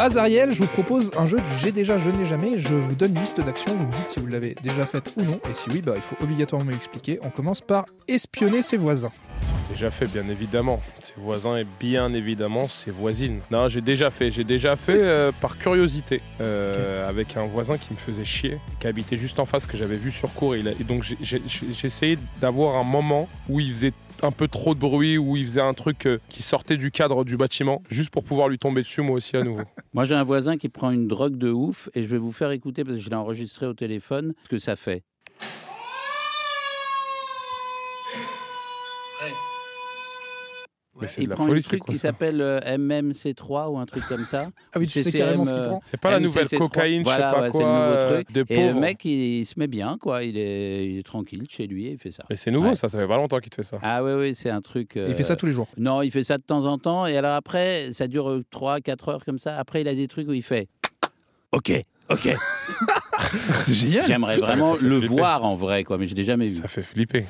Azariel, je vous propose un jeu du J'ai déjà, je n'ai jamais. Je vous donne une liste d'actions, vous me dites si vous l'avez déjà faite ou non. Et si oui, bah, il faut obligatoirement m'expliquer. On commence par espionner ses voisins. Déjà fait, bien évidemment. Ses voisins et bien évidemment ses voisines. Non, j'ai déjà fait. J'ai déjà fait euh, par curiosité euh, avec un voisin qui me faisait chier, qui habitait juste en face, que j'avais vu sur cours. Et, il a- et donc essayé d'avoir un moment où il faisait un peu trop de bruit, où il faisait un truc euh, qui sortait du cadre du bâtiment, juste pour pouvoir lui tomber dessus moi aussi à nouveau. Moi, j'ai un voisin qui prend une drogue de ouf et je vais vous faire écouter parce que je l'ai enregistré au téléphone ce que ça fait. Mais Il de la prend folie, un truc quoi qui s'appelle euh, MMC3 ou un truc comme ça. Ah oui, tu sais carrément ce qu'il euh, prend. C'est pas la nouvelle MCC3. cocaïne, je sais Voilà, pas ouais, quoi, c'est le nouveau euh, truc. des Et le mec, il, il se met bien, quoi. Il est, il est tranquille chez lui et il fait ça. Mais c'est nouveau Ouais. ça, ça fait pas longtemps qu'il te fait ça. Ah oui, oui, c'est un truc. Il fait ça euh, tous les jours. Non, il fait ça de temps en temps. Et alors après, ça dure 3-4 heures comme ça. Après, il a des trucs où il fait Ok, ok. C'est génial. J'aimerais vraiment le flipper. voir en vrai, quoi, mais je l'ai jamais vu. Ça fait flipper.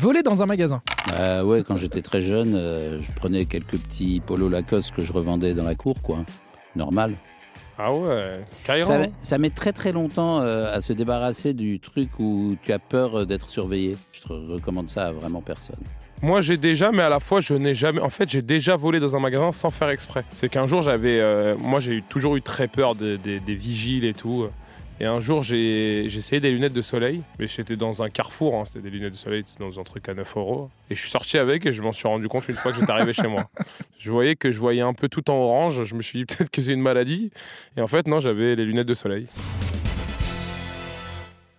Voler dans un magasin. Euh, ouais, quand j'étais très jeune, euh, je prenais quelques petits polos Lacoste que je revendais dans la cour, quoi. Normal. Ah ouais. Ça, met- ça met très très longtemps euh, à se débarrasser du truc où tu as peur euh, d'être surveillé. Je te recommande ça à vraiment personne. Moi, j'ai déjà, mais à la fois, je n'ai jamais. En fait, j'ai déjà volé dans un magasin sans faire exprès. C'est qu'un jour, j'avais. euh, Moi, j'ai toujours eu très peur de- des- des vigiles et tout. Et un jour, j'ai essayé des lunettes de soleil. Mais j'étais dans un carrefour, hein, c'était des lunettes de soleil dans un truc à 9 euros. Et je suis sorti avec et je m'en suis rendu compte une fois que j'étais arrivé chez moi. Je voyais que je voyais un peu tout en orange. Je me suis dit peut-être que c'est une maladie. Et en fait, non, j'avais les lunettes de soleil.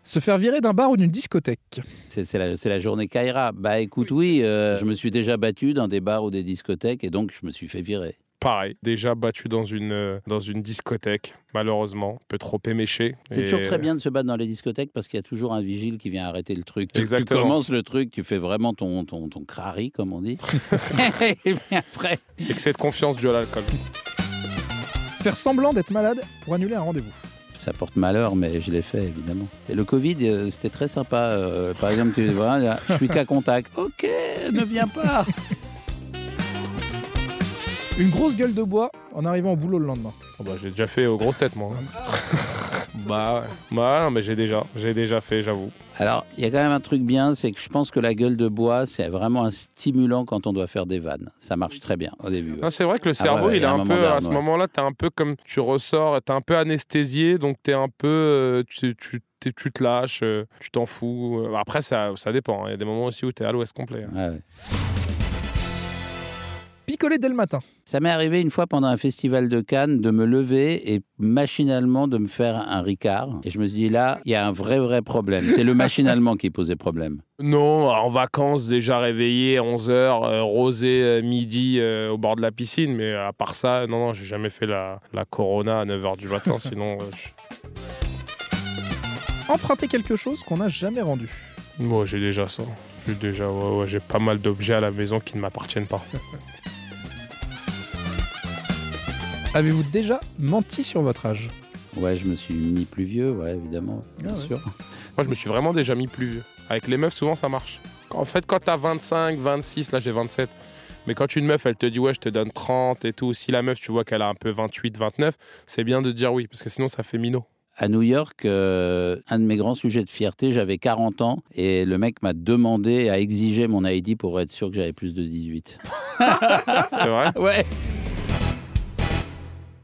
Se faire virer d'un bar ou d'une discothèque. C'est c'est la, c'est la journée Kaira. Bah écoute, oui, euh, je me suis déjà battu dans des bars ou des discothèques et donc je me suis fait virer. Pareil, déjà battu dans une, euh, dans une discothèque, malheureusement. Un peu trop éméché. C'est Et- toujours très bien de se battre dans les discothèques parce qu'il y a toujours un vigile qui vient arrêter le truc. Tu- Tu, Exactement. commences le truc, tu fais vraiment ton, ton, ton crari, comme on dit. et puis après, Excès de confiance dû à l'alcool. Faire semblant d'être malade pour annuler un rendez-vous. ça porte malheur, mais je l'ai fait évidemment. Et le Covid, euh, c'était très sympa. Euh, par exemple, tu vois, je suis qu'à contact. Ok, ne viens pas. Une grosse gueule de bois en arrivant au boulot le lendemain. Oh bah, j'ai déjà fait aux grosses têtes, moi. bah, ouais. bah, non, mais j'ai déjà, j'ai déjà fait, j'avoue. Alors, il y a quand même un truc bien, c'est que je pense que la gueule de bois, c'est vraiment un stimulant quand on doit faire des vannes. Ça marche très bien au début. ouais. Non, c'est vrai que le Ah cerveau, ouais, il est a un peu, à ce ouais. moment-là, t'es un peu comme tu ressors, t'es un peu anesthésié, donc t'es un peu, euh, tu, tu, tu te lâches, euh, tu t'en fous. Euh, Après, ça, ça dépend. hein. Il y a des moments aussi où t'es à l'ouest complet. hein. Ouais, ouais. Picoler dès le matin. Ça m'est arrivé une fois pendant un festival de Cannes de me lever et machinalement de me faire un ricard. Et je me suis dit là, il y a un vrai, vrai problème. C'est le machinalement qui posait problème. Non, en vacances, déjà réveillé, 11h, rosé euh, midi euh, au bord de la piscine, mais à part ça, non, non, j'ai jamais fait la, la Corona à 9h du matin, sinon, euh, je- Emprunter quelque chose qu'on n'a jamais rendu. moi j'ai déjà ça. J'ai déjà, ouais, ouais, j'ai pas mal d'objets à la maison qui ne m'appartiennent pas. Avez-vous déjà menti sur votre âge? Ouais, je me suis mis plus vieux, ouais, évidemment, bien Ah ouais. sûr. Moi, je me suis vraiment déjà mis plus vieux. Avec les meufs, souvent, ça marche. En fait, quand t'as 25, 26, là, j'ai 27. Mais quand une meuf, elle te dit, ouais, je te donne 30 et tout, si la meuf, tu vois qu'elle a un peu 28, 29, c'est bien de dire oui, parce que sinon, ça fait minot. À New York, euh, un de mes grands sujets de fierté, j'avais 40 ans et le mec m'a demandé à exiger mon ID pour être sûr que j'avais plus de 18. C'est vrai? Ouais.